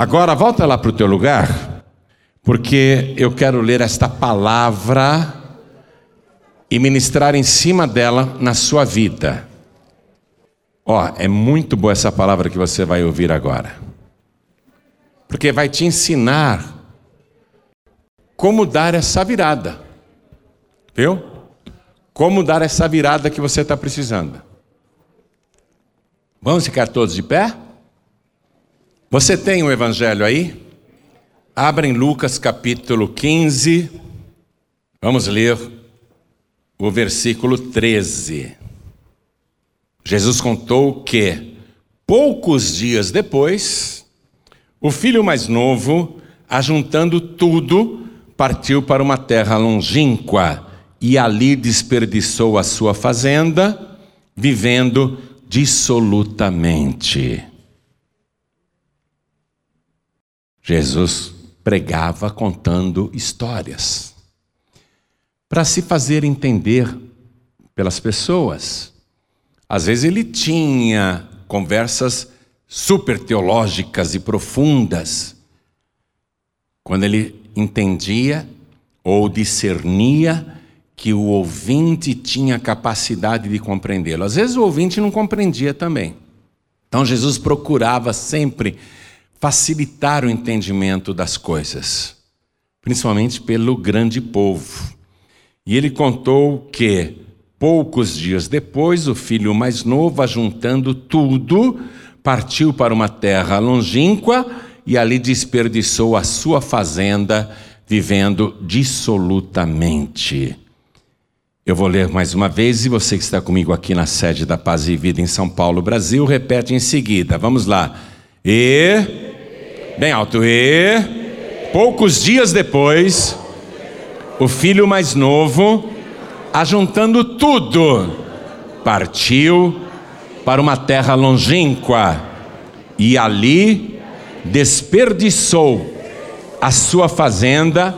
Agora volta lá para o teu lugar, porque eu quero ler esta palavra e ministrar em cima dela na sua vida. Ó, é muito boa essa palavra que você vai ouvir agora. Porque vai te ensinar como dar essa virada. Viu? Como dar essa virada que você está precisando. Vamos ficar todos de pé? Você tem o Evangelho aí? Abra em Lucas capítulo 15. Vamos ler o versículo 13. Jesus contou que, poucos dias depois, o filho mais novo, ajuntando tudo, partiu para uma terra longínqua e ali desperdiçou a sua fazenda, vivendo dissolutamente. Jesus pregava contando histórias para se fazer entender pelas pessoas. Às vezes ele tinha conversas super teológicas e profundas. Quando ele entendia ou discernia que o ouvinte tinha capacidade de compreendê-lo. Às vezes o ouvinte não compreendia também. Então Jesus procurava sempre facilitar o entendimento das coisas, principalmente pelo grande povo. E ele contou que, poucos dias depois, o filho mais novo, ajuntando tudo, partiu para uma terra longínqua e ali desperdiçou a sua fazenda, vivendo dissolutamente. Eu vou ler mais uma vez e você que está comigo aqui na sede da Paz e Vida em São Paulo, Brasil, repete em seguida. Vamos lá. E. Bem alto. E. Poucos dias depois, o filho mais novo, ajuntando tudo, partiu para uma terra longínqua e ali desperdiçou a sua fazenda,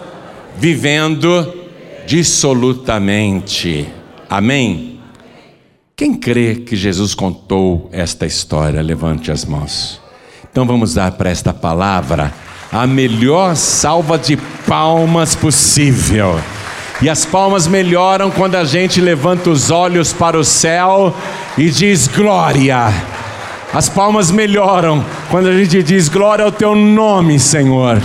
vivendo dissolutamente. Amém? Quem crê que Jesus contou esta história, levante as mãos. Então vamos dar para esta palavra a melhor salva de palmas possível. E as palmas melhoram quando a gente levanta os olhos para o céu e diz glória. As palmas melhoram quando a gente diz glória ao teu nome, Senhor.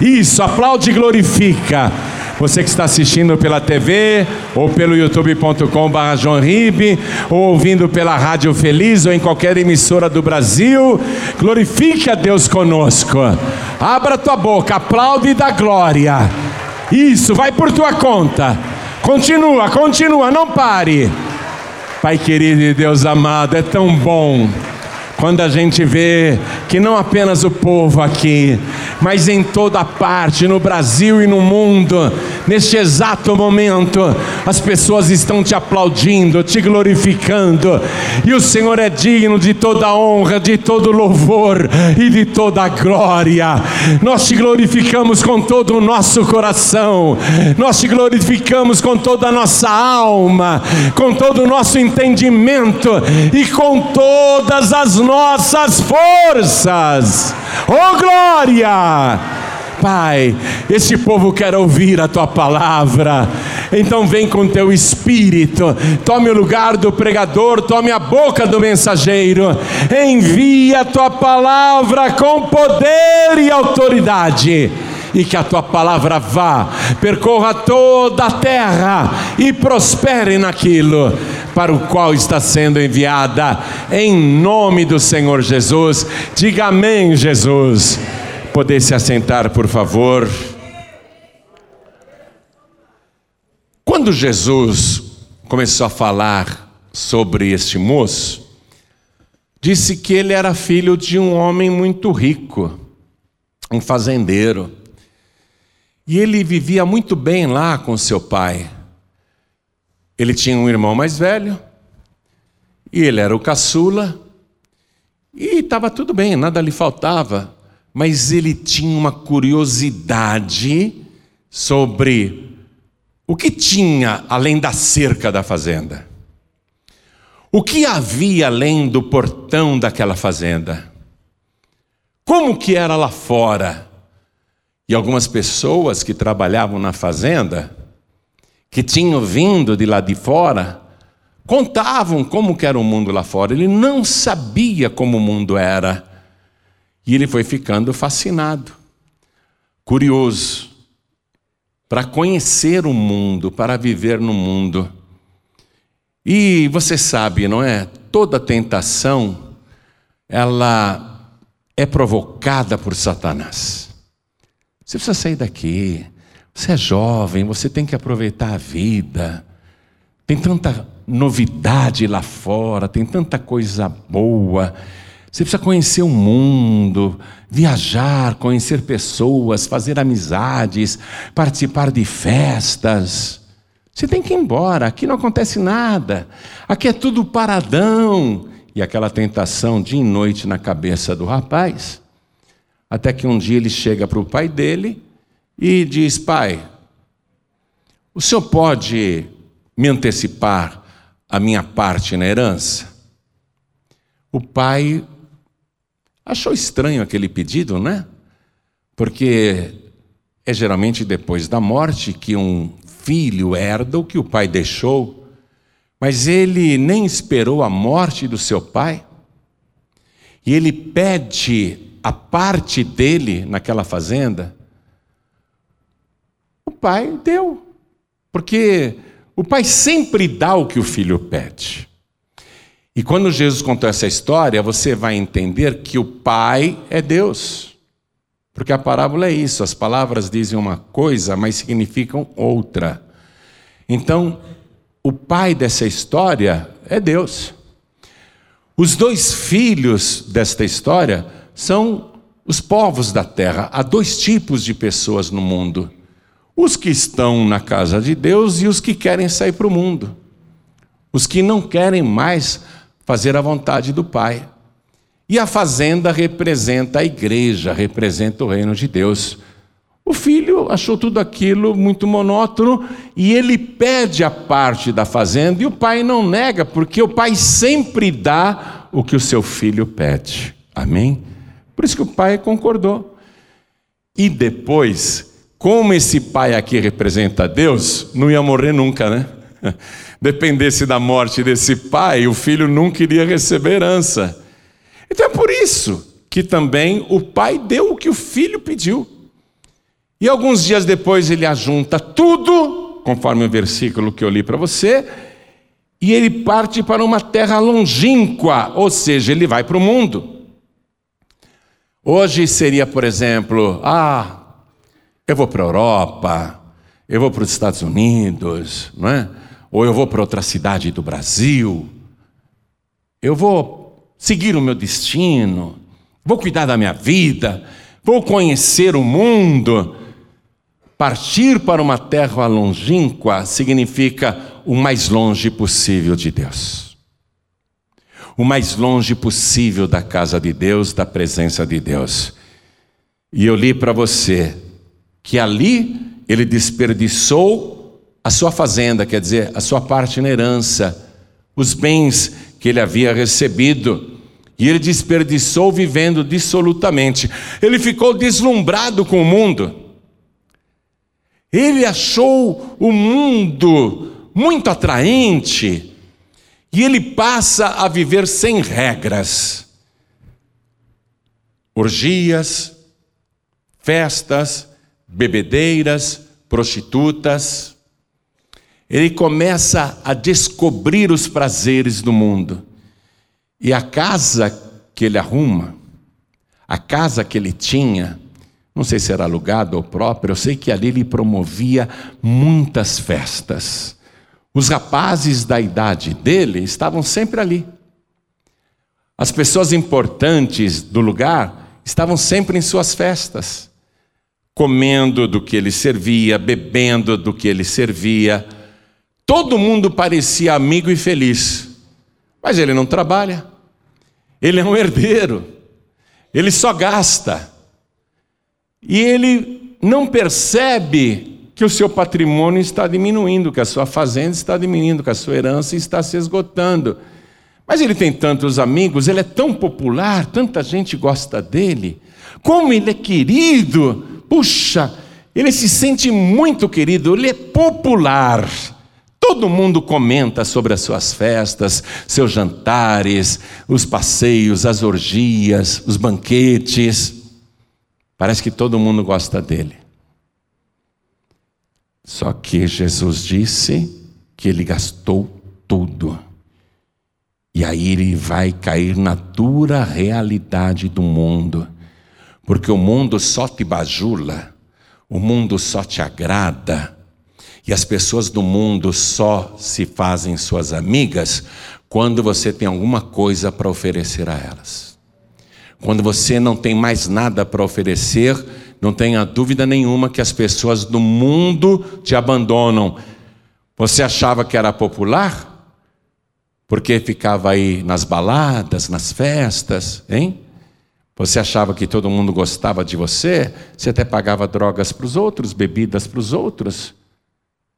Isso, aplaude e glorifica. Você que está assistindo pela TV ou pelo youtube.com.br Ribe, ou ouvindo pela Rádio Feliz ou em qualquer emissora do Brasil, glorifique a Deus conosco. Abra tua boca, aplaude e dá glória. Isso, vai por tua conta. Continua, continua, não pare. Pai querido e Deus amado, é tão bom quando a gente vê que não apenas o povo aqui, mas em toda parte, no Brasil e no mundo, neste exato momento, as pessoas estão te aplaudindo, te glorificando, e o Senhor é digno de toda honra, de todo louvor e de toda glória. Nós te glorificamos com todo o nosso coração, nós te glorificamos com toda a nossa alma, com todo o nosso entendimento e com todas as nossas forças. Oh glória! Pai, esse povo quer ouvir a tua palavra. Então vem com teu espírito, tome o lugar do pregador, tome a boca do mensageiro. Envia a tua palavra com poder e autoridade e que a tua palavra vá, percorra toda a terra e prospere naquilo para o qual está sendo enviada, em nome do Senhor Jesus. Diga amém, Jesus. Poder se assentar, por favor. Quando Jesus começou a falar sobre este moço, disse que ele era filho de um homem muito rico, um fazendeiro. E ele vivia muito bem lá com seu pai. Ele tinha um irmão mais velho, e ele era o caçula, e estava tudo bem, nada lhe faltava, mas ele tinha uma curiosidade sobre o que tinha além da cerca da fazenda. O que havia além do portão daquela fazenda? como que era lá fora. E algumas pessoas que trabalhavam na fazenda, que tinham vindo de lá de fora, contavam como que era o mundo lá fora. Ele não sabia como o mundo era. E ele foi ficando fascinado, curioso, para conhecer o mundo, para viver no mundo. E você sabe, não é? Toda tentação, ela é provocada por Satanás. Você precisa sair daqui. Você é jovem, você tem que aproveitar a vida. Tem tanta novidade lá fora, tem tanta coisa boa. Você precisa conhecer o mundo, viajar, conhecer pessoas, fazer amizades, participar de festas. Você tem que ir embora, aqui não acontece nada, aqui é tudo paradão. E aquela tentação dia e noite na cabeça do rapaz, até que um dia ele chega para o pai dele e diz: Pai, o senhor pode me antecipar a minha parte na herança? O pai achou estranho aquele pedido, né? Porque é geralmente depois da morte que um filho herda o que o pai deixou, mas ele nem esperou a morte do seu pai, e ele pede a parte dele naquela fazenda. O pai deu, porque o pai sempre dá o que o filho pede. E quando Jesus contou essa história, você vai entender que o pai é Deus. Porque a parábola é isso, as palavras dizem uma coisa, mas significam outra. Então, o pai dessa história é Deus. Os dois filhos desta história são os povos da terra. Há dois tipos de pessoas no mundo: os que estão na casa de Deus e os que querem sair para o mundo. Os que não querem mais fazer a vontade do Pai. E a fazenda representa a igreja, representa o reino de Deus. O filho achou tudo aquilo muito monótono e ele pede a parte da fazenda e o pai não nega, porque o pai sempre dá o que o seu filho pede. Amém? Por isso que o pai concordou. E depois, como esse pai aqui representa Deus, não ia morrer nunca, né? Dependesse da morte desse pai, o filho nunca iria receber herança. Então é por isso que também o pai deu o que o filho pediu. E alguns dias depois ele ajunta tudo, conforme o versículo que eu li para você, e ele parte para uma terra longínqua, ou seja, ele vai para o mundo. Hoje seria, por exemplo, ah, eu vou para a Europa, eu vou para os Estados Unidos, não é? Ou eu vou para outra cidade do Brasil, eu vou seguir o meu destino, vou cuidar da minha vida, vou conhecer o mundo. Partir para uma terra longínqua significa o mais longe possível de Deus. O mais longe possível da casa de Deus, da presença de Deus. E eu li para você que ali ele desperdiçou a sua fazenda, quer dizer, a sua parte na herança, os bens que ele havia recebido. E ele desperdiçou vivendo dissolutamente. Ele ficou deslumbrado com o mundo. Ele achou o mundo muito atraente. E ele passa a viver sem regras. Orgias, festas, bebedeiras, prostitutas. Ele começa a descobrir os prazeres do mundo. E a casa que ele arruma, a casa que ele tinha, não sei se era alugada ou própria, eu sei que ali ele promovia muitas festas. Os rapazes da idade dele estavam sempre ali. As pessoas importantes do lugar estavam sempre em suas festas, comendo do que ele servia, bebendo do que ele servia. Todo mundo parecia amigo e feliz, mas ele não trabalha, ele é um herdeiro, ele só gasta. E ele não percebe que o seu patrimônio está diminuindo, que a sua fazenda está diminuindo, que a sua herança está se esgotando. Mas ele tem tantos amigos, ele é tão popular, tanta gente gosta dele. Como ele é querido! Puxa, ele se sente muito querido, ele é popular. Todo mundo comenta sobre as suas festas, seus jantares, os passeios, as orgias, os banquetes. Parece que todo mundo gosta dele. Só que Jesus disse que ele gastou tudo. E aí ele vai cair na dura realidade do mundo. Porque o mundo só te bajula, o mundo só te agrada e as pessoas do mundo só se fazem suas amigas quando você tem alguma coisa para oferecer a elas. Quando você não tem mais nada para oferecer, não tenha dúvida nenhuma que as pessoas do mundo te abandonam. Você achava que era popular? Porque ficava aí nas baladas, nas festas, hein? Você achava que todo mundo gostava de você? Você até pagava drogas para os outros, bebidas para os outros.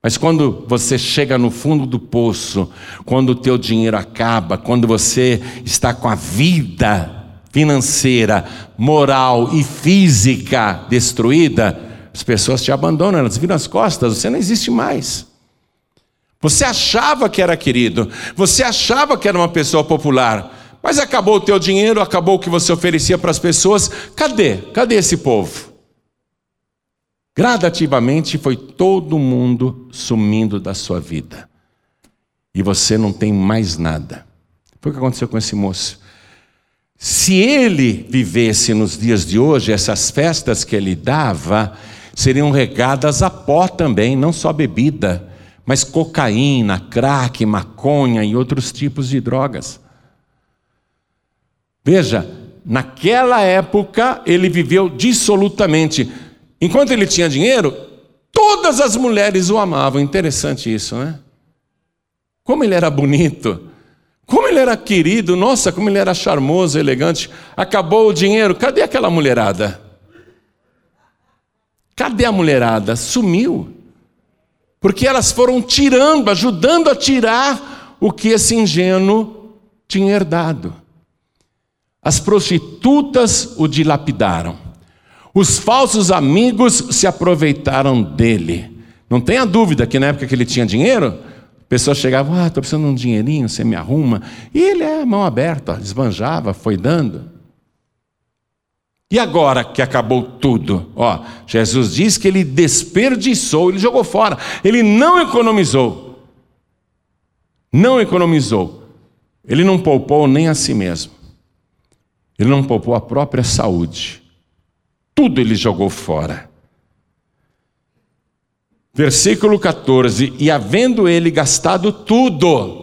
Mas quando você chega no fundo do poço, quando o teu dinheiro acaba, quando você está com a vida financeira, moral e física destruída, as pessoas te abandonam, elas viram as costas, você não existe mais. Você achava que era querido, você achava que era uma pessoa popular, mas acabou o teu dinheiro, acabou o que você oferecia para as pessoas, cadê? Cadê esse povo? Gradativamente foi todo mundo sumindo da sua vida. E você não tem mais nada. Foi o que aconteceu com esse moço. Se ele vivesse nos dias de hoje, essas festas que ele dava seriam regadas a pó também, não só bebida, mas cocaína, crack, maconha e outros tipos de drogas. Veja, naquela época ele viveu dissolutamente. Enquanto ele tinha dinheiro, todas as mulheres o amavam. Interessante isso, né? Como ele era bonito, como ele era querido, nossa, como ele era charmoso, elegante. Acabou o dinheiro, cadê aquela mulherada? Cadê a mulherada? Sumiu. Porque elas foram tirando, ajudando a tirar o que esse ingênuo tinha herdado. As prostitutas o dilapidaram. Os falsos amigos se aproveitaram dele. Não tenha dúvida que na época que ele tinha dinheiro, pessoas chegavam, ah, estou precisando de um dinheirinho, você me arruma. E ele é mão aberta, esbanjava, foi dando. E agora que acabou tudo, ó, Jesus diz que ele desperdiçou, ele jogou fora, ele não economizou. Não economizou. Ele não poupou nem a si mesmo. Ele não poupou a própria saúde tudo ele jogou fora. Versículo 14: E havendo ele gastado tudo,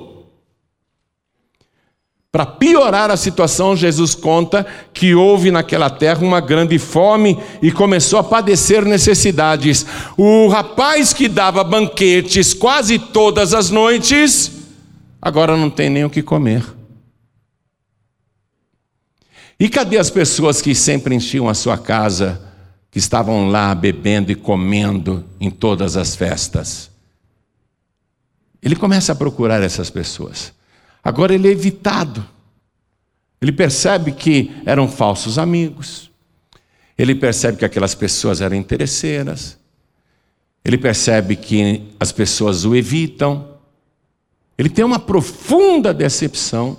para piorar a situação, Jesus conta que houve naquela terra uma grande fome e começou a padecer necessidades. O rapaz que dava banquetes quase todas as noites, agora não tem nem o que comer. E cadê as pessoas que sempre enchiam a sua casa, que estavam lá bebendo e comendo em todas as festas? Ele começa a procurar essas pessoas. Agora ele é evitado. Ele percebe que eram falsos amigos. Ele percebe que aquelas pessoas eram interesseiras. Ele percebe que as pessoas o evitam. Ele tem uma profunda decepção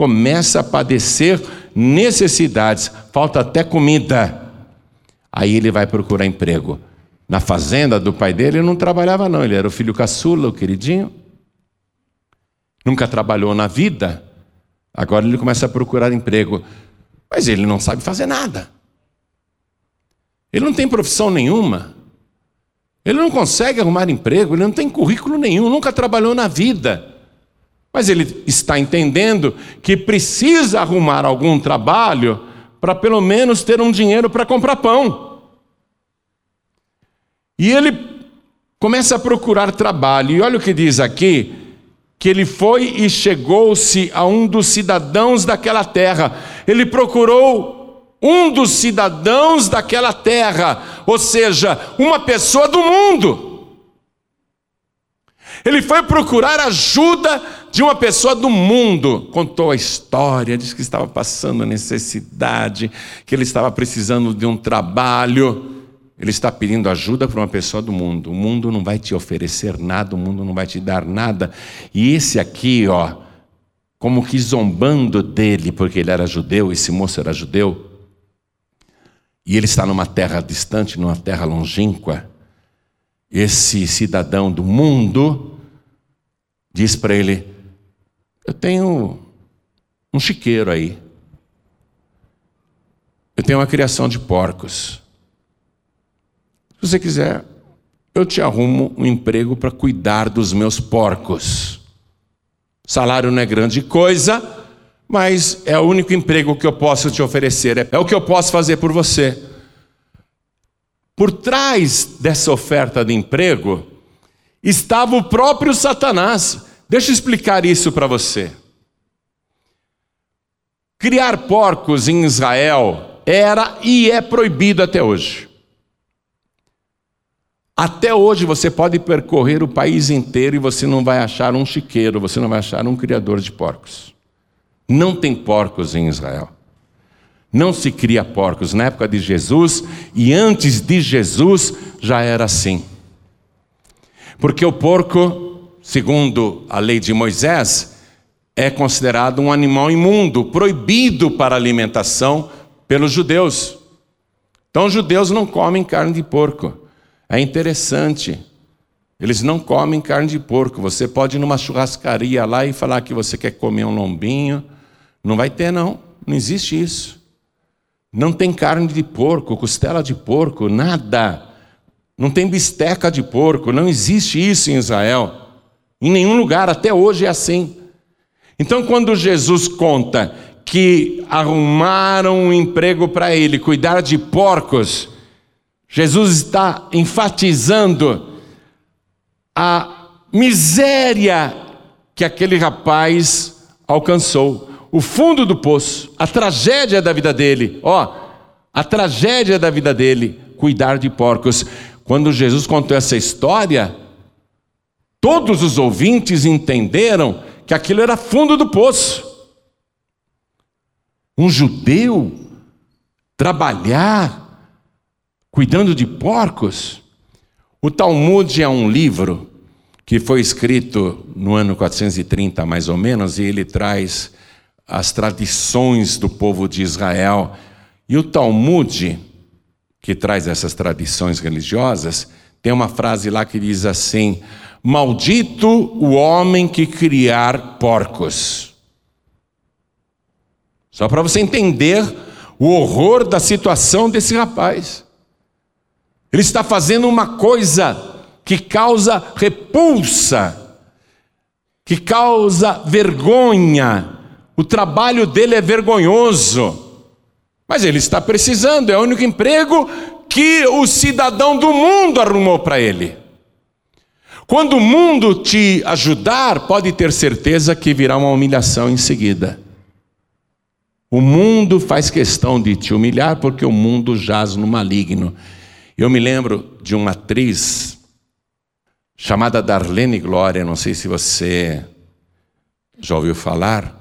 começa a padecer necessidades, falta até comida. Aí ele vai procurar emprego. Na fazenda do pai dele ele não trabalhava, não, ele era o filho caçula, o queridinho. Nunca trabalhou na vida. Agora ele começa a procurar emprego. Mas ele não sabe fazer nada. Ele não tem profissão nenhuma. Ele não consegue arrumar emprego, ele não tem currículo nenhum, nunca trabalhou na vida. Mas ele está entendendo que precisa arrumar algum trabalho para pelo menos ter um dinheiro para comprar pão. E ele começa a procurar trabalho, e olha o que diz aqui: que ele foi e chegou-se a um dos cidadãos daquela terra. Ele procurou um dos cidadãos daquela terra, ou seja, uma pessoa do mundo. Ele foi procurar ajuda de uma pessoa do mundo. Contou a história, disse que estava passando necessidade, que ele estava precisando de um trabalho. Ele está pedindo ajuda para uma pessoa do mundo. O mundo não vai te oferecer nada, o mundo não vai te dar nada. E esse aqui, ó, como que zombando dele, porque ele era judeu, esse moço era judeu, e ele está numa terra distante, numa terra longínqua. Esse cidadão do mundo diz para ele: Eu tenho um chiqueiro aí. Eu tenho uma criação de porcos. Se você quiser, eu te arrumo um emprego para cuidar dos meus porcos. Salário não é grande coisa, mas é o único emprego que eu posso te oferecer, é, é o que eu posso fazer por você. Por trás dessa oferta de emprego estava o próprio Satanás. Deixa eu explicar isso para você. Criar porcos em Israel era e é proibido até hoje. Até hoje você pode percorrer o país inteiro e você não vai achar um chiqueiro, você não vai achar um criador de porcos. Não tem porcos em Israel. Não se cria porcos. Na época de Jesus e antes de Jesus já era assim. Porque o porco, segundo a lei de Moisés, é considerado um animal imundo, proibido para alimentação pelos judeus. Então, os judeus não comem carne de porco. É interessante. Eles não comem carne de porco. Você pode ir numa churrascaria lá e falar que você quer comer um lombinho. Não vai ter, não. Não existe isso. Não tem carne de porco, costela de porco, nada. Não tem bisteca de porco. Não existe isso em Israel. Em nenhum lugar, até hoje é assim. Então, quando Jesus conta que arrumaram um emprego para ele, cuidar de porcos, Jesus está enfatizando a miséria que aquele rapaz alcançou, o fundo do poço, a tragédia da vida dele. Ó, a tragédia da vida dele, cuidar de porcos. Quando Jesus contou essa história, todos os ouvintes entenderam que aquilo era fundo do poço. Um judeu trabalhar cuidando de porcos. O Talmud é um livro que foi escrito no ano 430, mais ou menos, e ele traz as tradições do povo de Israel. E o Talmud, que traz essas tradições religiosas, tem uma frase lá que diz assim: Maldito o homem que criar porcos. Só para você entender o horror da situação desse rapaz. Ele está fazendo uma coisa que causa repulsa, que causa vergonha. O trabalho dele é vergonhoso. Mas ele está precisando, é o único emprego que o cidadão do mundo arrumou para ele. Quando o mundo te ajudar, pode ter certeza que virá uma humilhação em seguida. O mundo faz questão de te humilhar porque o mundo jaz no maligno. Eu me lembro de uma atriz chamada Darlene Glória, não sei se você já ouviu falar.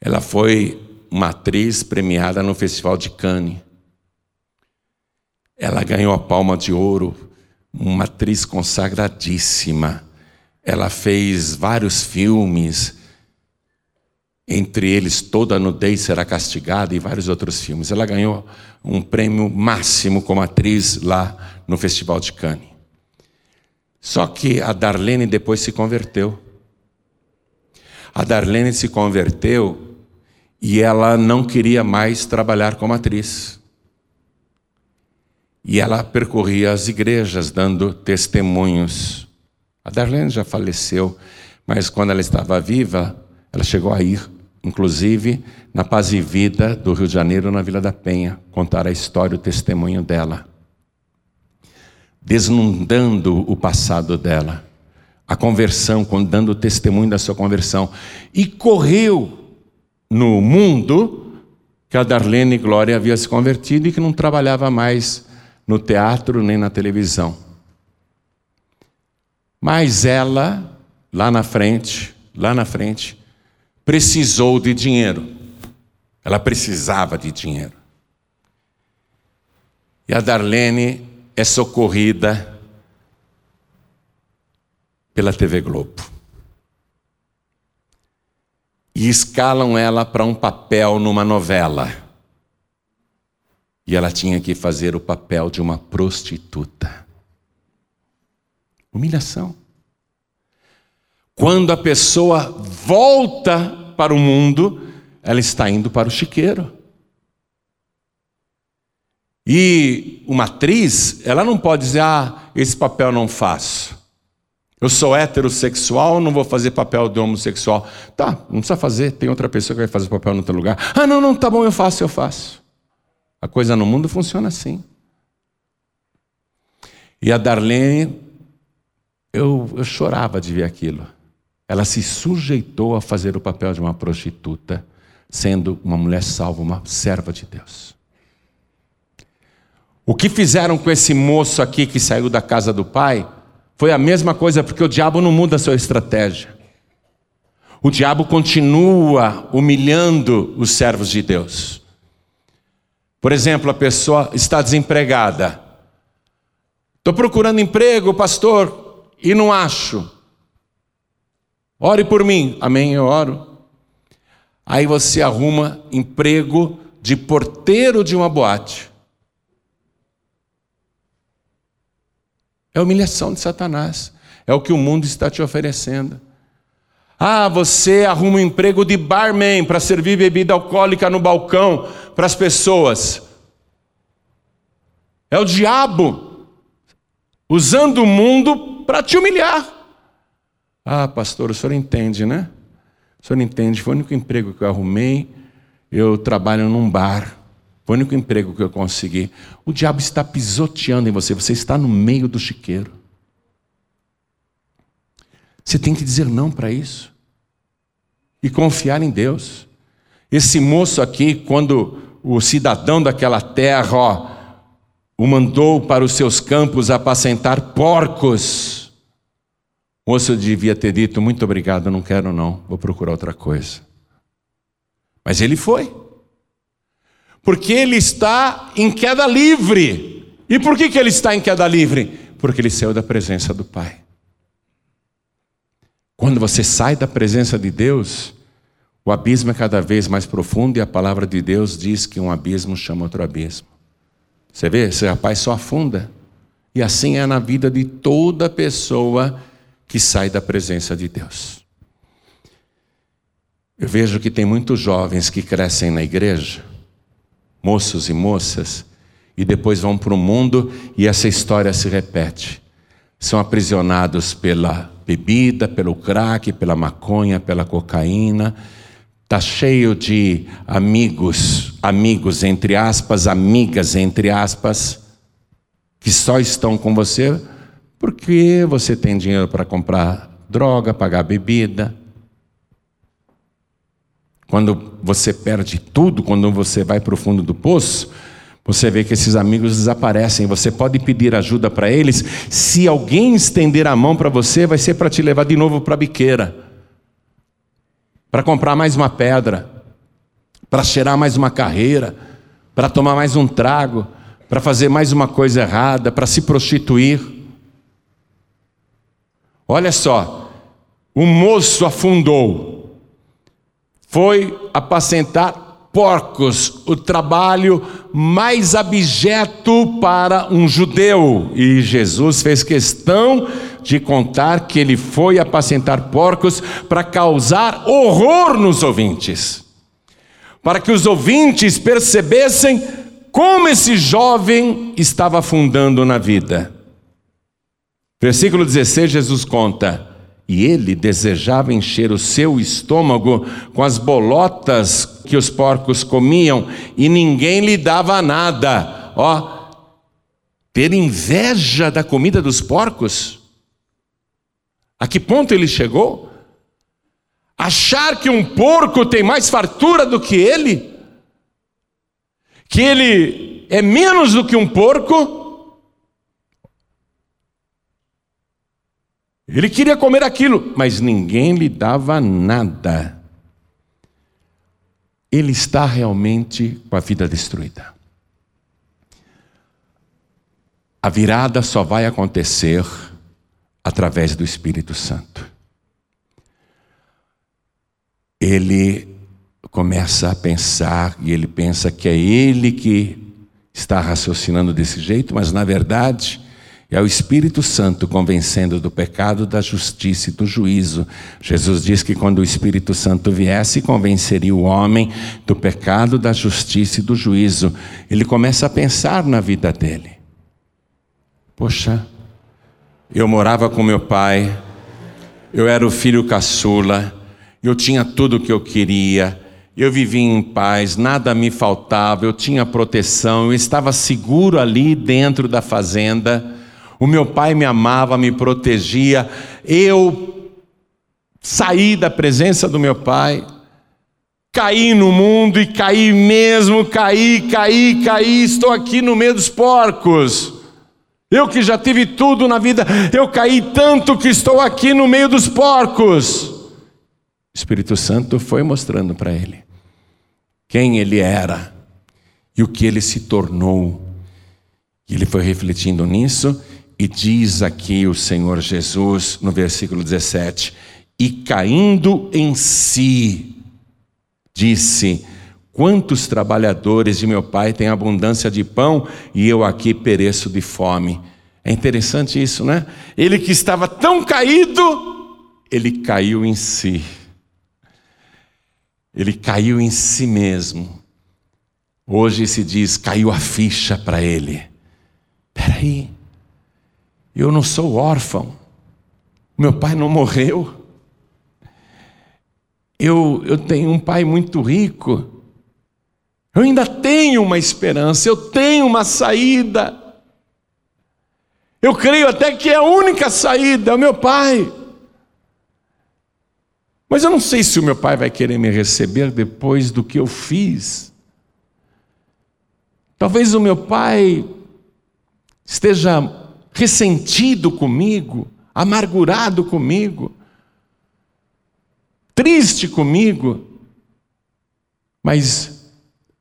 Ela foi uma atriz premiada no Festival de Cannes. Ela ganhou a palma de ouro, uma atriz consagradíssima. Ela fez vários filmes, entre eles Toda Nudez Será Castigada e vários outros filmes. Ela ganhou um prêmio máximo como atriz lá no Festival de Cannes. Só que a Darlene depois se converteu. A Darlene se converteu e ela não queria mais trabalhar como atriz. E ela percorria as igrejas dando testemunhos. A Darlene já faleceu, mas quando ela estava viva, ela chegou a ir inclusive na Paz e Vida do Rio de Janeiro, na Vila da Penha, contar a história, o testemunho dela, desnudando o passado dela, a conversão, dando testemunho da sua conversão, e correu no mundo que a Darlene Glória havia se convertido e que não trabalhava mais no teatro nem na televisão. Mas ela, lá na frente, lá na frente, precisou de dinheiro. Ela precisava de dinheiro. E a Darlene é socorrida pela TV Globo. E escalam ela para um papel numa novela. E ela tinha que fazer o papel de uma prostituta. Humilhação. Quando a pessoa volta para o mundo, ela está indo para o chiqueiro. E uma atriz, ela não pode dizer, ah, esse papel não faço. Eu sou heterossexual, não vou fazer papel de homossexual. Tá, não precisa fazer, tem outra pessoa que vai fazer papel no outro lugar. Ah, não, não, tá bom, eu faço, eu faço. A coisa no mundo funciona assim. E a Darlene, eu, eu chorava de ver aquilo. Ela se sujeitou a fazer o papel de uma prostituta, sendo uma mulher salva, uma serva de Deus. O que fizeram com esse moço aqui que saiu da casa do pai foi a mesma coisa, porque o diabo não muda a sua estratégia. O diabo continua humilhando os servos de Deus. Por exemplo, a pessoa está desempregada. Estou procurando emprego, pastor, e não acho. Ore por mim. Amém, eu oro. Aí você arruma emprego de porteiro de uma boate. É a humilhação de Satanás. É o que o mundo está te oferecendo. Ah, você arruma um emprego de barman para servir bebida alcoólica no balcão para as pessoas. É o diabo usando o mundo para te humilhar. Ah, pastor, o senhor entende, né? O senhor entende, foi o único emprego que eu arrumei. Eu trabalho num bar. Foi o único emprego que eu consegui. O diabo está pisoteando em você, você está no meio do chiqueiro. Você tem que dizer não para isso e confiar em Deus. Esse moço aqui, quando o cidadão daquela terra ó, o mandou para os seus campos apacentar porcos, o moço devia ter dito: Muito obrigado, não quero não, vou procurar outra coisa. Mas ele foi porque ele está em queda livre. E por que, que ele está em queda livre? Porque ele saiu da presença do Pai. Quando você sai da presença de Deus, o abismo é cada vez mais profundo e a palavra de Deus diz que um abismo chama outro abismo. Você vê, esse rapaz só afunda. E assim é na vida de toda pessoa que sai da presença de Deus. Eu vejo que tem muitos jovens que crescem na igreja moços e moças, e depois vão para o mundo e essa história se repete. São aprisionados pela bebida, pelo crack, pela maconha, pela cocaína. Está cheio de amigos, amigos entre aspas, amigas entre aspas, que só estão com você porque você tem dinheiro para comprar droga, pagar bebida, quando você perde tudo, quando você vai para o fundo do poço, você vê que esses amigos desaparecem. Você pode pedir ajuda para eles. Se alguém estender a mão para você, vai ser para te levar de novo para a biqueira. Para comprar mais uma pedra, para cheirar mais uma carreira, para tomar mais um trago, para fazer mais uma coisa errada, para se prostituir. Olha só, o moço afundou foi apacentar porcos, o trabalho mais abjeto para um judeu. E Jesus fez questão de contar que ele foi apacentar porcos para causar horror nos ouvintes, para que os ouvintes percebessem como esse jovem estava afundando na vida. Versículo 16, Jesus conta: e ele desejava encher o seu estômago com as bolotas que os porcos comiam, e ninguém lhe dava nada. Ó, ter inveja da comida dos porcos? A que ponto ele chegou? Achar que um porco tem mais fartura do que ele? Que ele é menos do que um porco? Ele queria comer aquilo, mas ninguém lhe dava nada. Ele está realmente com a vida destruída. A virada só vai acontecer através do Espírito Santo. Ele começa a pensar e ele pensa que é ele que está raciocinando desse jeito, mas na verdade é o Espírito Santo convencendo do pecado, da justiça e do juízo. Jesus diz que quando o Espírito Santo viesse, convenceria o homem do pecado, da justiça e do juízo. Ele começa a pensar na vida dele. Poxa, eu morava com meu pai, eu era o filho caçula, eu tinha tudo o que eu queria, eu vivia em paz, nada me faltava, eu tinha proteção, eu estava seguro ali dentro da fazenda. O meu pai me amava, me protegia. Eu saí da presença do meu pai, caí no mundo e caí mesmo, caí, caí, caí. Estou aqui no meio dos porcos. Eu que já tive tudo na vida, eu caí tanto que estou aqui no meio dos porcos. O Espírito Santo foi mostrando para ele quem ele era e o que ele se tornou. E ele foi refletindo nisso, e diz aqui o Senhor Jesus, no versículo 17: E caindo em si, disse: Quantos trabalhadores de meu pai têm abundância de pão e eu aqui pereço de fome. É interessante isso, né? Ele que estava tão caído, ele caiu em si. Ele caiu em si mesmo. Hoje se diz, caiu a ficha para ele. Peraí, eu não sou órfão, meu pai não morreu. Eu, eu tenho um pai muito rico, eu ainda tenho uma esperança, eu tenho uma saída. Eu creio até que é a única saída, é o meu pai. Mas eu não sei se o meu pai vai querer me receber depois do que eu fiz. Talvez o meu pai esteja ressentido comigo, amargurado comigo, triste comigo, mas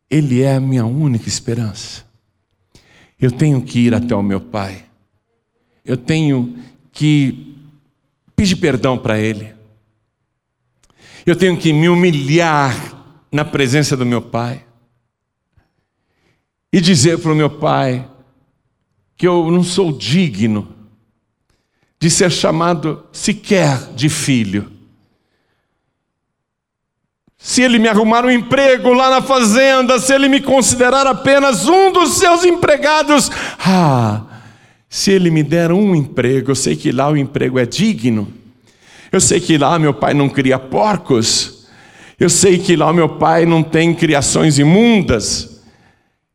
ele é a minha única esperança. Eu tenho que ir até o meu pai, eu tenho que pedir perdão para ele. Eu tenho que me humilhar na presença do meu pai e dizer para o meu pai que eu não sou digno de ser chamado sequer de filho. Se ele me arrumar um emprego lá na fazenda, se ele me considerar apenas um dos seus empregados, ah, se ele me der um emprego, eu sei que lá o emprego é digno. Eu sei que lá meu pai não cria porcos. Eu sei que lá meu pai não tem criações imundas.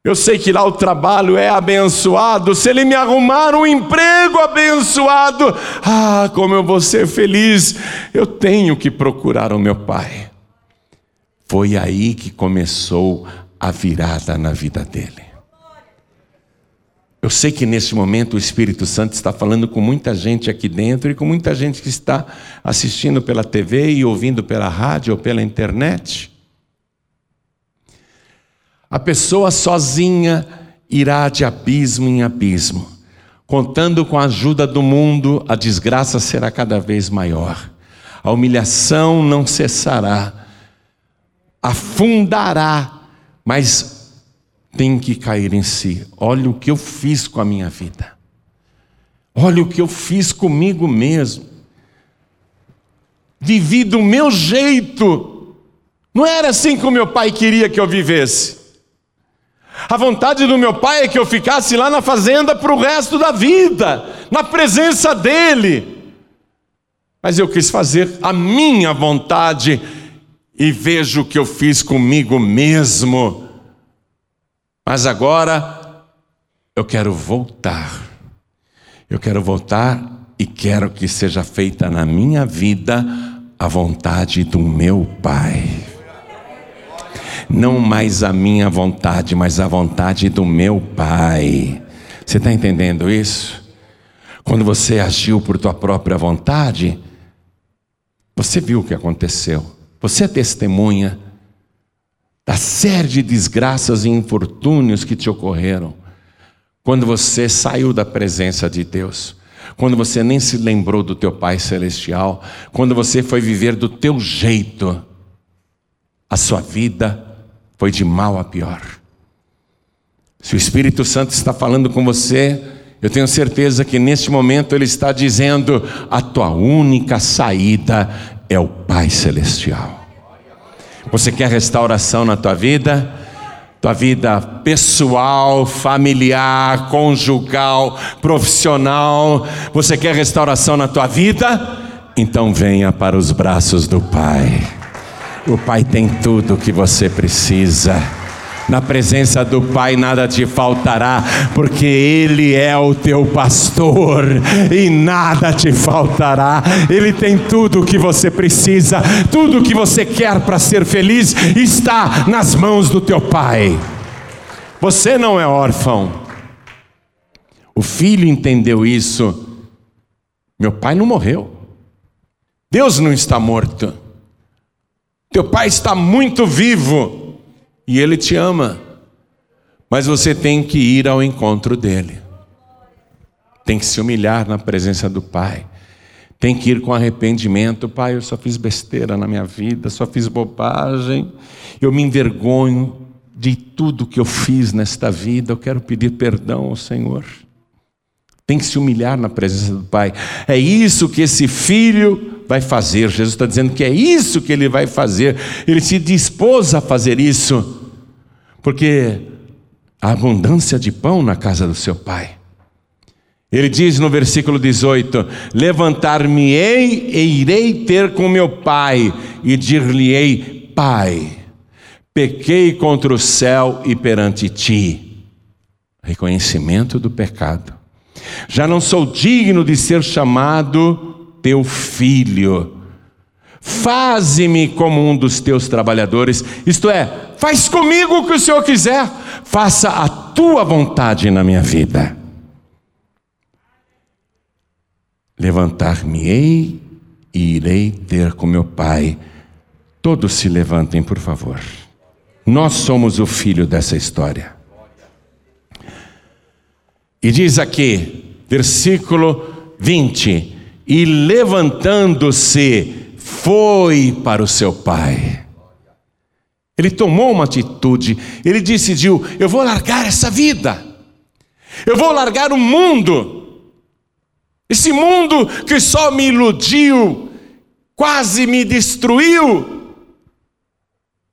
Eu sei que lá o trabalho é abençoado. Se ele me arrumar um emprego abençoado, ah, como eu vou ser feliz. Eu tenho que procurar o meu pai. Foi aí que começou a virada na vida dele. Eu sei que nesse momento o Espírito Santo está falando com muita gente aqui dentro e com muita gente que está assistindo pela TV e ouvindo pela rádio ou pela internet. A pessoa sozinha irá de abismo em abismo. Contando com a ajuda do mundo, a desgraça será cada vez maior. A humilhação não cessará, afundará, mas tem que cair em si. Olha o que eu fiz com a minha vida. Olha o que eu fiz comigo mesmo. Vivi do meu jeito. Não era assim que o meu pai queria que eu vivesse. A vontade do meu pai é que eu ficasse lá na fazenda para o resto da vida, na presença dele. Mas eu quis fazer a minha vontade e vejo o que eu fiz comigo mesmo. Mas agora eu quero voltar. Eu quero voltar e quero que seja feita na minha vida a vontade do meu Pai. Não mais a minha vontade, mas a vontade do meu Pai. Você está entendendo isso? Quando você agiu por tua própria vontade, você viu o que aconteceu. Você é testemunha da série de desgraças e infortúnios que te ocorreram quando você saiu da presença de Deus, quando você nem se lembrou do teu Pai celestial, quando você foi viver do teu jeito, a sua vida foi de mal a pior. Se o Espírito Santo está falando com você, eu tenho certeza que neste momento ele está dizendo: a tua única saída é o Pai Celestial. Você quer restauração na tua vida? Tua vida pessoal, familiar, conjugal, profissional. Você quer restauração na tua vida? Então venha para os braços do Pai. O Pai tem tudo o que você precisa. Na presença do Pai nada te faltará, porque Ele é o teu pastor e nada te faltará. Ele tem tudo o que você precisa, tudo o que você quer para ser feliz está nas mãos do teu Pai. Você não é órfão. O filho entendeu isso. Meu pai não morreu. Deus não está morto. Teu pai está muito vivo. E Ele te ama. Mas você tem que ir ao encontro dele. Tem que se humilhar na presença do Pai. Tem que ir com arrependimento. Pai, eu só fiz besteira na minha vida, só fiz bobagem. Eu me envergonho de tudo que eu fiz nesta vida. Eu quero pedir perdão ao Senhor. Tem que se humilhar na presença do Pai. É isso que esse filho vai fazer. Jesus está dizendo que é isso que ele vai fazer. Ele se dispôs a fazer isso porque a abundância de pão na casa do seu pai. Ele diz no versículo 18: Levantar-me-ei e irei ter com meu pai, e dir-lhe-ei: Pai, pequei contra o céu e perante ti. Reconhecimento do pecado. Já não sou digno de ser chamado teu filho. Faze-me como um dos teus trabalhadores, isto é, faz comigo o que o Senhor quiser, faça a tua vontade na minha vida. Levantar-me-ei e irei ter com meu pai. Todos se levantem, por favor. Nós somos o filho dessa história. E diz aqui, versículo 20: E levantando-se, foi para o seu pai. Ele tomou uma atitude, ele decidiu: eu vou largar essa vida, eu vou largar o mundo, esse mundo que só me iludiu, quase me destruiu,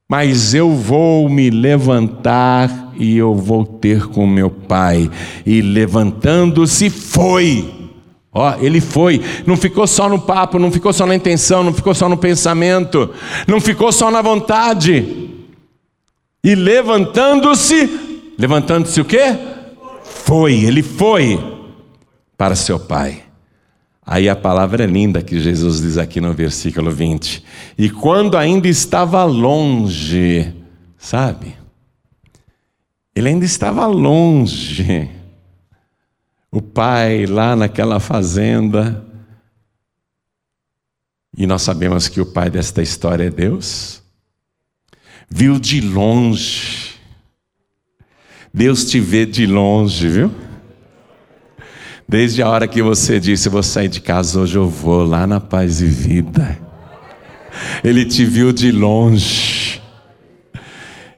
mas eu vou me levantar e eu vou ter com meu pai. E levantando-se, foi. Ó, ele foi, não ficou só no papo, não ficou só na intenção, não ficou só no pensamento, não ficou só na vontade. E levantando-se, levantando-se o quê? Foi, ele foi para seu pai. Aí a palavra é linda que Jesus diz aqui no versículo 20. E quando ainda estava longe, sabe? Ele ainda estava longe o pai lá naquela fazenda. E nós sabemos que o pai desta história é Deus. Viu de longe. Deus te vê de longe, viu? Desde a hora que você disse, vou sair de casa hoje, eu vou lá na paz e vida. Ele te viu de longe.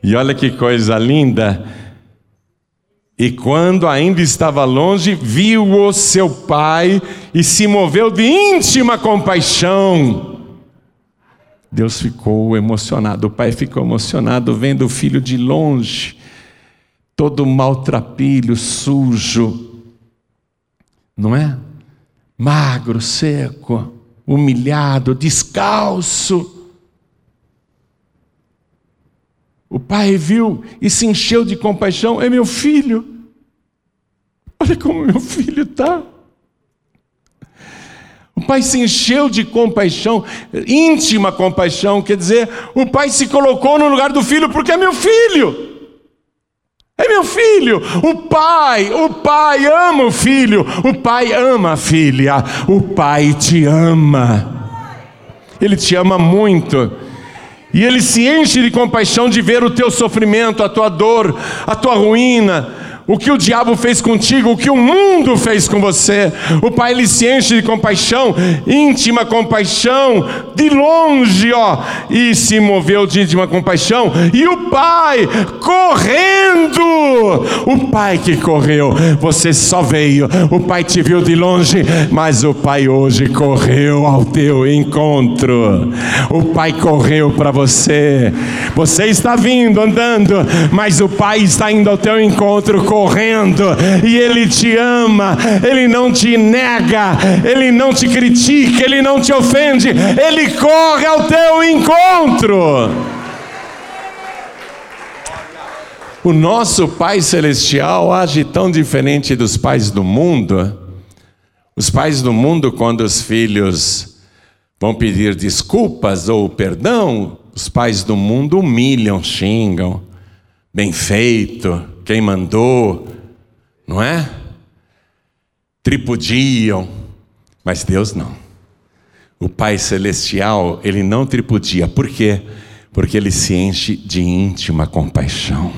E olha que coisa linda e quando ainda estava longe, viu o seu pai e se moveu de íntima compaixão. Deus ficou emocionado, o pai ficou emocionado vendo o filho de longe, todo maltrapilho, sujo, não é? Magro, seco, humilhado, descalço. O pai viu e se encheu de compaixão: é meu filho. Olha como meu filho está. O pai se encheu de compaixão, íntima compaixão, quer dizer, o pai se colocou no lugar do filho porque é meu filho. É meu filho. O pai, o pai ama o filho. O pai ama a filha. O pai te ama. Ele te ama muito. E ele se enche de compaixão de ver o teu sofrimento, a tua dor, a tua ruína, o que o diabo fez contigo, o que o mundo fez com você. O Pai ele se enche de compaixão, íntima compaixão, de longe, ó, e se moveu de íntima compaixão. E o Pai correndo, o Pai que correu, você só veio. O Pai te viu de longe, mas o Pai hoje correu ao teu encontro. O Pai correu para você. Você está vindo andando, mas o Pai está indo ao teu encontro correndo, e Ele te ama, Ele não te nega, Ele não te critica, Ele não te ofende, Ele corre ao teu encontro. O nosso Pai Celestial age tão diferente dos pais do mundo. Os pais do mundo, quando os filhos vão pedir desculpas ou perdão, os pais do mundo humilham, xingam, bem feito, quem mandou, não é? Tripudiam, mas Deus não. O Pai Celestial, ele não tripudia. Por quê? Porque ele se enche de íntima compaixão.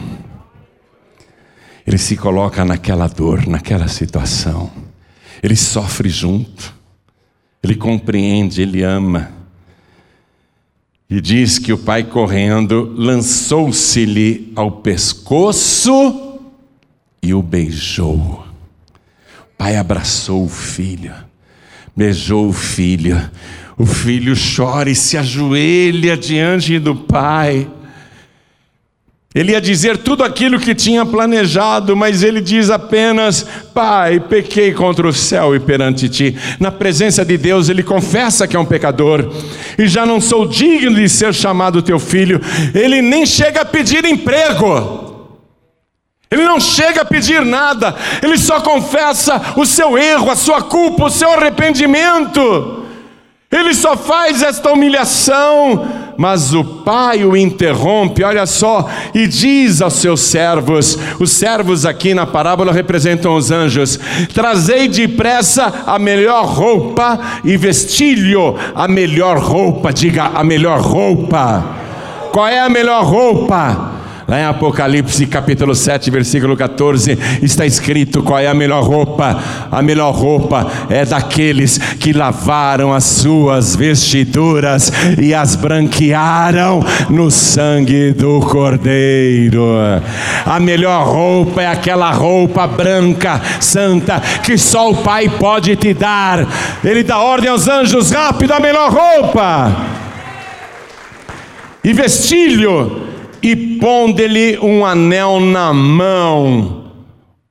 Ele se coloca naquela dor, naquela situação. Ele sofre junto. Ele compreende, ele ama. E diz que o pai, correndo, lançou-se-lhe ao pescoço e o beijou. O pai abraçou o filho, beijou o filho. O filho chora e se ajoelha diante do pai. Ele ia dizer tudo aquilo que tinha planejado, mas ele diz apenas: Pai, pequei contra o céu e perante ti. Na presença de Deus, ele confessa que é um pecador e já não sou digno de ser chamado teu filho. Ele nem chega a pedir emprego. Ele não chega a pedir nada, ele só confessa o seu erro, a sua culpa, o seu arrependimento. Ele só faz esta humilhação, mas o pai o interrompe, olha só, e diz aos seus servos: os servos aqui na parábola representam os anjos: trazei depressa a melhor roupa e vestilho a melhor roupa, diga a melhor roupa. Qual é a melhor roupa? Lá em Apocalipse capítulo 7, versículo 14, está escrito qual é a melhor roupa. A melhor roupa é daqueles que lavaram as suas vestiduras e as branquearam no sangue do Cordeiro. A melhor roupa é aquela roupa branca, santa, que só o Pai pode te dar. Ele dá ordem aos anjos: rápido, a melhor roupa. E vestilho e pondo-lhe um anel na mão.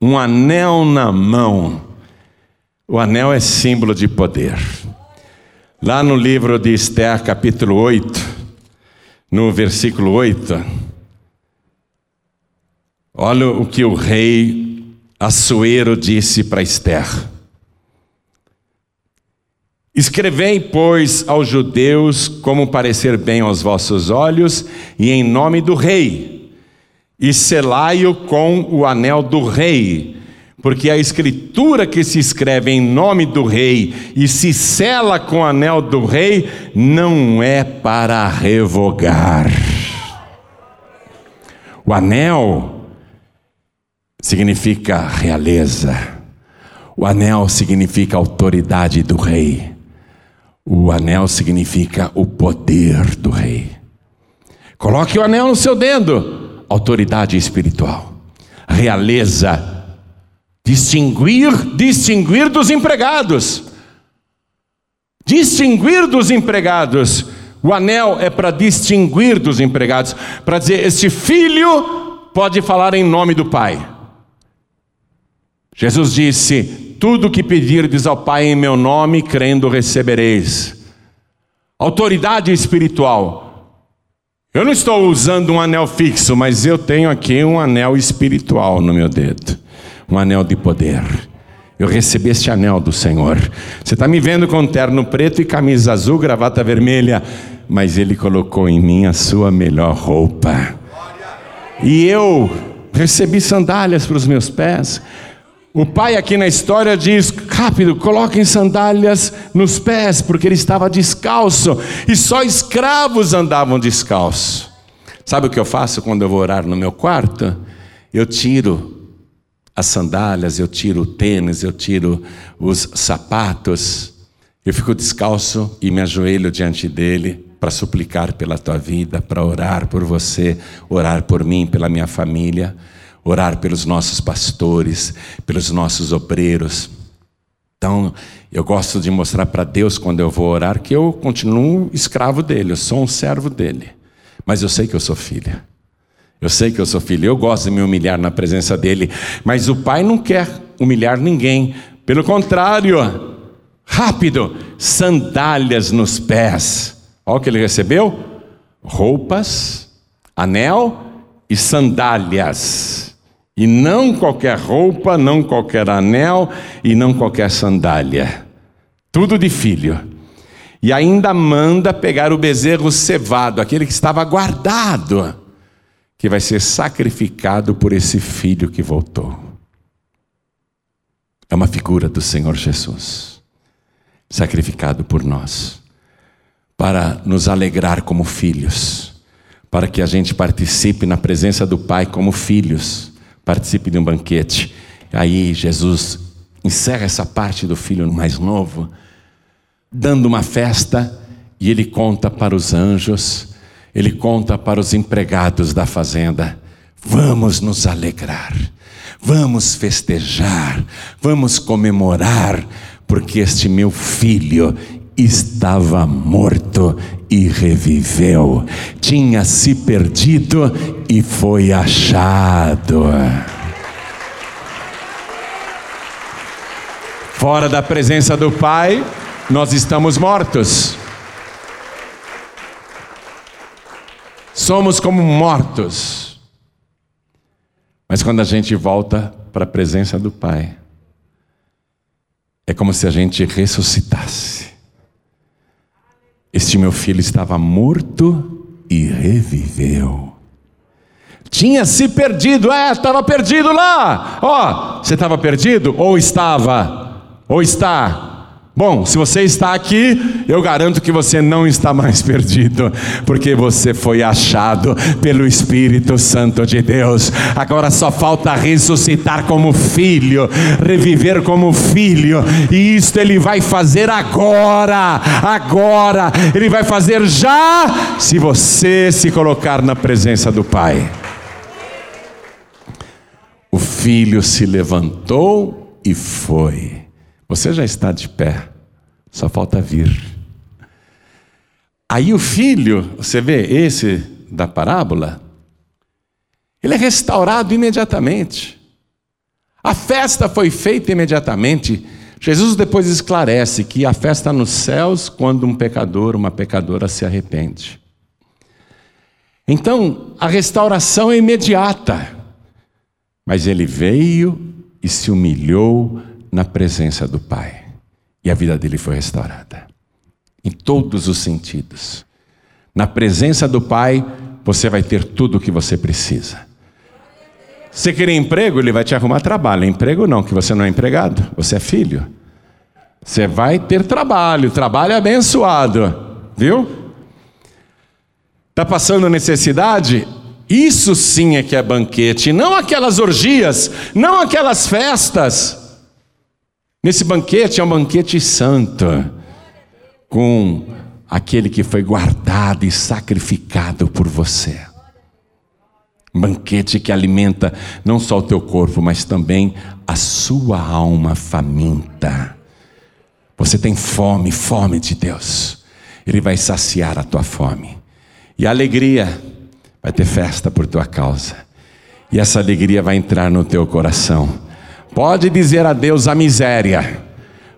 Um anel na mão. O anel é símbolo de poder. Lá no livro de Esther, capítulo 8, no versículo 8, olha o que o rei Assuero disse para Esther. Escrevei, pois, aos judeus como parecer bem aos vossos olhos, e em nome do rei, e selai-o com o anel do rei, porque a escritura que se escreve em nome do rei e se sela com o anel do rei não é para revogar. O anel significa realeza, o anel significa autoridade do rei. O anel significa o poder do rei. Coloque o anel no seu dedo, autoridade espiritual, realeza, distinguir, distinguir dos empregados. Distinguir dos empregados. O anel é para distinguir dos empregados, para dizer: este filho pode falar em nome do pai. Jesus disse: tudo que pedirdes ao Pai em meu nome, crendo recebereis. Autoridade espiritual. Eu não estou usando um anel fixo, mas eu tenho aqui um anel espiritual no meu dedo um anel de poder. Eu recebi este anel do Senhor. Você está me vendo com terno preto e camisa azul, gravata vermelha, mas Ele colocou em mim a sua melhor roupa. E eu recebi sandálias para os meus pés. O pai aqui na história diz: rápido, coloquem sandálias nos pés, porque ele estava descalço, e só escravos andavam descalço. Sabe o que eu faço quando eu vou orar no meu quarto? Eu tiro as sandálias, eu tiro o tênis, eu tiro os sapatos, eu fico descalço e me ajoelho diante dele para suplicar pela tua vida, para orar por você, orar por mim, pela minha família, orar pelos nossos pastores, pelos nossos obreiros. Então, eu gosto de mostrar para Deus quando eu vou orar que eu continuo escravo dele, eu sou um servo dele, mas eu sei que eu sou filha. Eu sei que eu sou filho, eu gosto de me humilhar na presença dele, mas o pai não quer humilhar ninguém, pelo contrário, rápido, sandálias nos pés. Olha o que ele recebeu: roupas, anel e sandálias. E não qualquer roupa, não qualquer anel e não qualquer sandália. Tudo de filho. E ainda manda pegar o bezerro cevado, aquele que estava guardado que vai ser sacrificado por esse filho que voltou. É uma figura do Senhor Jesus, sacrificado por nós, para nos alegrar como filhos, para que a gente participe na presença do Pai como filhos, participe de um banquete. Aí Jesus encerra essa parte do filho mais novo, dando uma festa, e ele conta para os anjos ele conta para os empregados da fazenda: vamos nos alegrar, vamos festejar, vamos comemorar, porque este meu filho estava morto e reviveu, tinha se perdido e foi achado. Fora da presença do Pai, nós estamos mortos. Somos como mortos. Mas quando a gente volta para a presença do Pai, é como se a gente ressuscitasse. Este meu filho estava morto e reviveu. Tinha se perdido, é, estava perdido lá. Ó, oh, você estava perdido? Ou estava? Ou está? Bom, se você está aqui, eu garanto que você não está mais perdido, porque você foi achado pelo Espírito Santo de Deus. Agora só falta ressuscitar como filho, reviver como filho, e isto ele vai fazer agora, agora, ele vai fazer já, se você se colocar na presença do Pai. O filho se levantou e foi. Você já está de pé, só falta vir. Aí o filho, você vê esse da parábola, ele é restaurado imediatamente. A festa foi feita imediatamente. Jesus depois esclarece que a festa nos céus quando um pecador, uma pecadora se arrepende. Então, a restauração é imediata. Mas ele veio e se humilhou na presença do Pai. E a vida dele foi restaurada. Em todos os sentidos. Na presença do Pai, você vai ter tudo o que você precisa. Você querer emprego, ele vai te arrumar trabalho. Emprego não, que você não é empregado, você é filho. Você vai ter trabalho, trabalho abençoado, viu? Está passando necessidade? Isso sim é que é banquete, não aquelas orgias, não aquelas festas. Nesse banquete é um banquete santo, com aquele que foi guardado e sacrificado por você. Um banquete que alimenta não só o teu corpo, mas também a sua alma faminta. Você tem fome, fome de Deus. Ele vai saciar a tua fome. E a alegria vai ter festa por tua causa. E essa alegria vai entrar no teu coração Pode dizer adeus à miséria.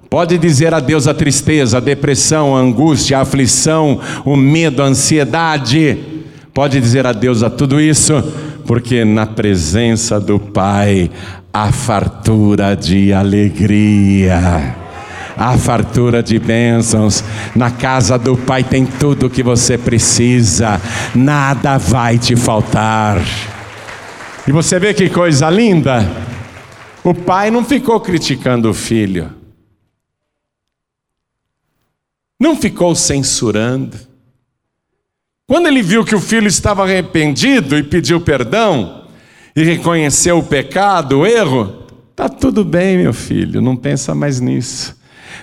Pode dizer adeus à tristeza, à depressão, à angústia, à aflição, o medo, a ansiedade. Pode dizer adeus a tudo isso, porque na presença do Pai há fartura de alegria, há fartura de bênçãos. Na casa do Pai tem tudo o que você precisa, nada vai te faltar. E você vê que coisa linda? O pai não ficou criticando o filho, não ficou censurando. Quando ele viu que o filho estava arrependido e pediu perdão, e reconheceu o pecado, o erro, tá tudo bem, meu filho, não pensa mais nisso.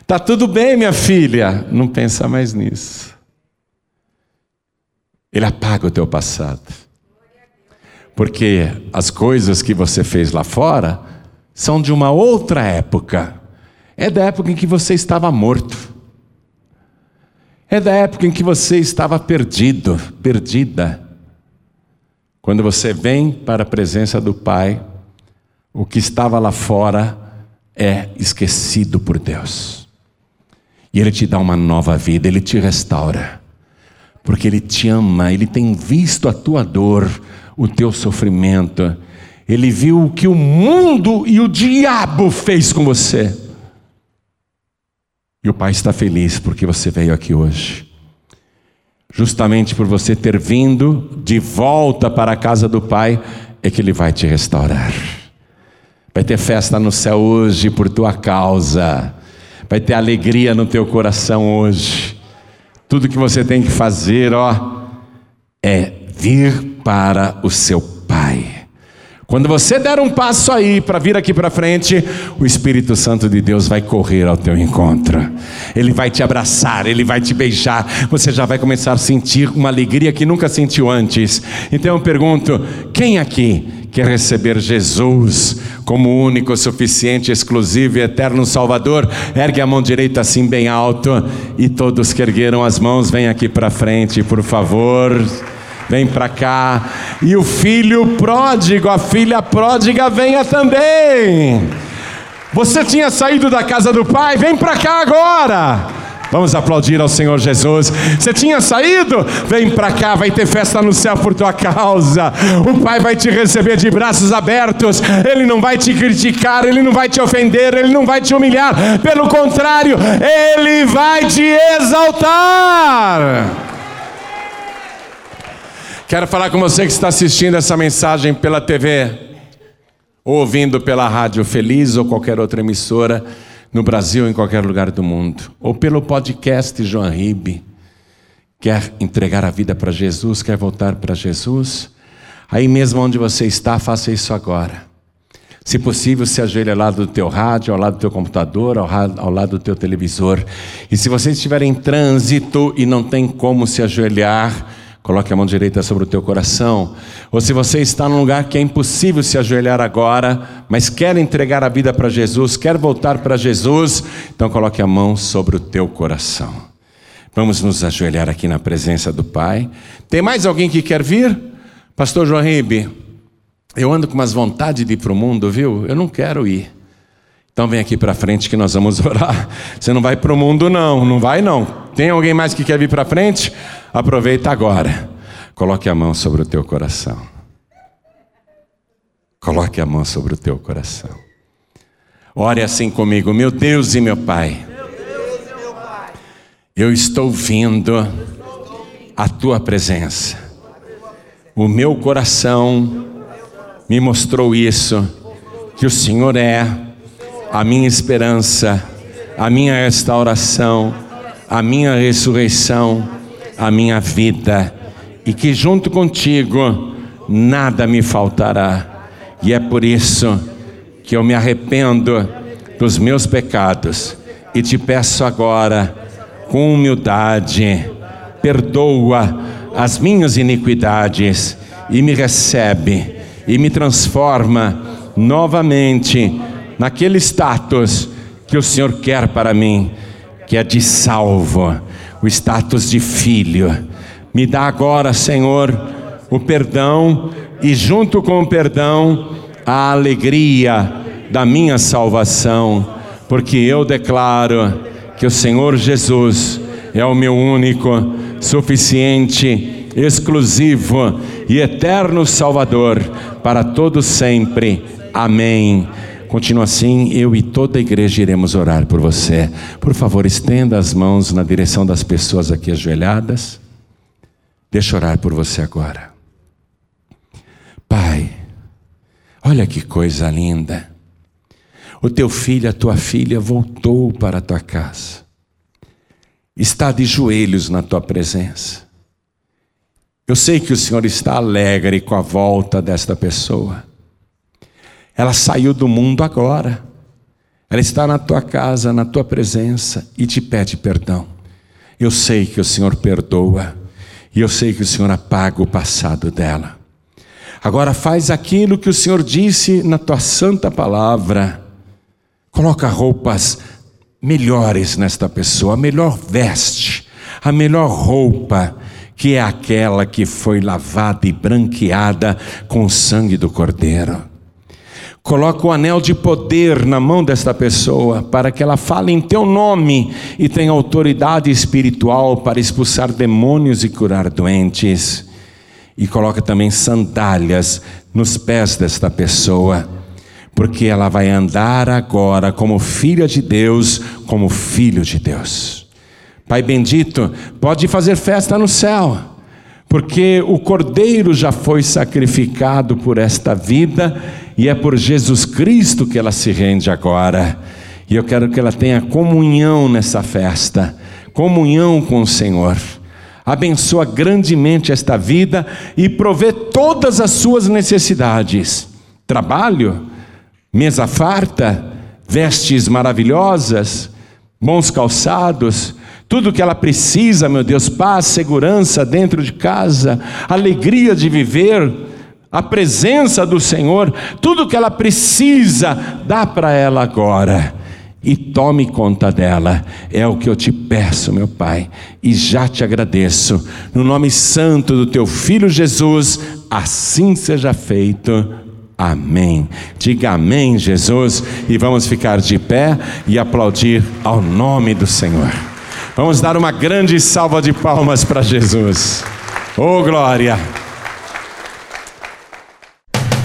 Tá tudo bem, minha filha, não pensa mais nisso. Ele apaga o teu passado. Porque as coisas que você fez lá fora são de uma outra época. É da época em que você estava morto. É da época em que você estava perdido, perdida. Quando você vem para a presença do Pai, o que estava lá fora é esquecido por Deus. E Ele te dá uma nova vida, Ele te restaura. Porque Ele te ama, Ele tem visto a tua dor, o teu sofrimento. Ele viu o que o mundo e o diabo fez com você. E o Pai está feliz porque você veio aqui hoje justamente por você ter vindo de volta para a casa do Pai, é que Ele vai te restaurar. Vai ter festa no céu hoje por tua causa, vai ter alegria no teu coração hoje. Tudo que você tem que fazer, ó, é vir para o seu. Quando você der um passo aí para vir aqui para frente, o Espírito Santo de Deus vai correr ao teu encontro. Ele vai te abraçar, ele vai te beijar. Você já vai começar a sentir uma alegria que nunca sentiu antes. Então eu pergunto: quem aqui quer receber Jesus como único, suficiente, exclusivo e eterno Salvador? Ergue a mão direita assim bem alto e todos que ergueram as mãos, vem aqui para frente, por favor vem para cá. E o filho pródigo, a filha pródiga, venha também. Você tinha saído da casa do pai, vem para cá agora. Vamos aplaudir ao Senhor Jesus. Você tinha saído? Vem para cá, vai ter festa no céu por tua causa. O Pai vai te receber de braços abertos. Ele não vai te criticar, ele não vai te ofender, ele não vai te humilhar. Pelo contrário, ele vai te exaltar. Quero falar com você que está assistindo essa mensagem pela TV, ou ouvindo pela Rádio Feliz ou qualquer outra emissora no Brasil, em qualquer lugar do mundo, ou pelo podcast João Ribe. Quer entregar a vida para Jesus, quer voltar para Jesus? Aí mesmo onde você está, faça isso agora. Se possível, se ajoelhe ao lado do teu rádio, ao lado do teu computador, ao, ao lado do teu televisor. E se você estiver em trânsito e não tem como se ajoelhar, Coloque a mão direita sobre o teu coração. Ou se você está num lugar que é impossível se ajoelhar agora, mas quer entregar a vida para Jesus, quer voltar para Jesus, então coloque a mão sobre o teu coração. Vamos nos ajoelhar aqui na presença do Pai. Tem mais alguém que quer vir? Pastor João Ribe, eu ando com umas vontades de ir para o mundo, viu? Eu não quero ir. Então vem aqui para frente que nós vamos orar. Você não vai para o mundo, não, não vai não. Tem alguém mais que quer vir para frente? Aproveita agora. Coloque a mão sobre o teu coração. Coloque a mão sobre o teu coração. Ore assim comigo, meu Deus e meu Pai. Eu estou vindo à tua presença. O meu coração me mostrou isso, que o Senhor é a minha esperança, a minha restauração, a minha ressurreição, a minha vida, e que junto contigo nada me faltará. E é por isso que eu me arrependo dos meus pecados e te peço agora, com humildade, perdoa as minhas iniquidades e me recebe e me transforma novamente naquele status que o Senhor quer para mim, que é de salvo, o status de filho. Me dá agora, Senhor, o perdão e, junto com o perdão, a alegria da minha salvação, porque eu declaro que o Senhor Jesus é o meu único, suficiente, exclusivo e eterno Salvador para todos sempre. Amém. Continua assim, eu e toda a igreja iremos orar por você. Por favor, estenda as mãos na direção das pessoas aqui ajoelhadas. Deixa orar por você agora. Pai, Olha que coisa linda. O teu filho, a tua filha voltou para a tua casa. Está de joelhos na tua presença. Eu sei que o Senhor está alegre com a volta desta pessoa. Ela saiu do mundo agora. Ela está na tua casa, na tua presença e te pede perdão. Eu sei que o Senhor perdoa e eu sei que o Senhor apaga o passado dela. Agora faz aquilo que o Senhor disse na tua santa palavra. Coloca roupas melhores nesta pessoa, a melhor veste, a melhor roupa, que é aquela que foi lavada e branqueada com o sangue do Cordeiro. Coloca o anel de poder na mão desta pessoa, para que ela fale em teu nome e tenha autoridade espiritual para expulsar demônios e curar doentes e coloca também sandálias nos pés desta pessoa, porque ela vai andar agora como filha de Deus, como filho de Deus. Pai bendito, pode fazer festa no céu, porque o Cordeiro já foi sacrificado por esta vida e é por Jesus Cristo que ela se rende agora. E eu quero que ela tenha comunhão nessa festa, comunhão com o Senhor. Abençoa grandemente esta vida e provê todas as suas necessidades: trabalho, mesa farta, vestes maravilhosas, bons calçados, tudo que ela precisa, meu Deus, paz, segurança dentro de casa, alegria de viver, a presença do Senhor, tudo que ela precisa, dá para ela agora e tome conta dela. É o que eu te peço, meu Pai, e já te agradeço. No nome santo do teu filho Jesus, assim seja feito. Amém. Diga amém, Jesus, e vamos ficar de pé e aplaudir ao nome do Senhor. Vamos dar uma grande salva de palmas para Jesus. Oh, glória!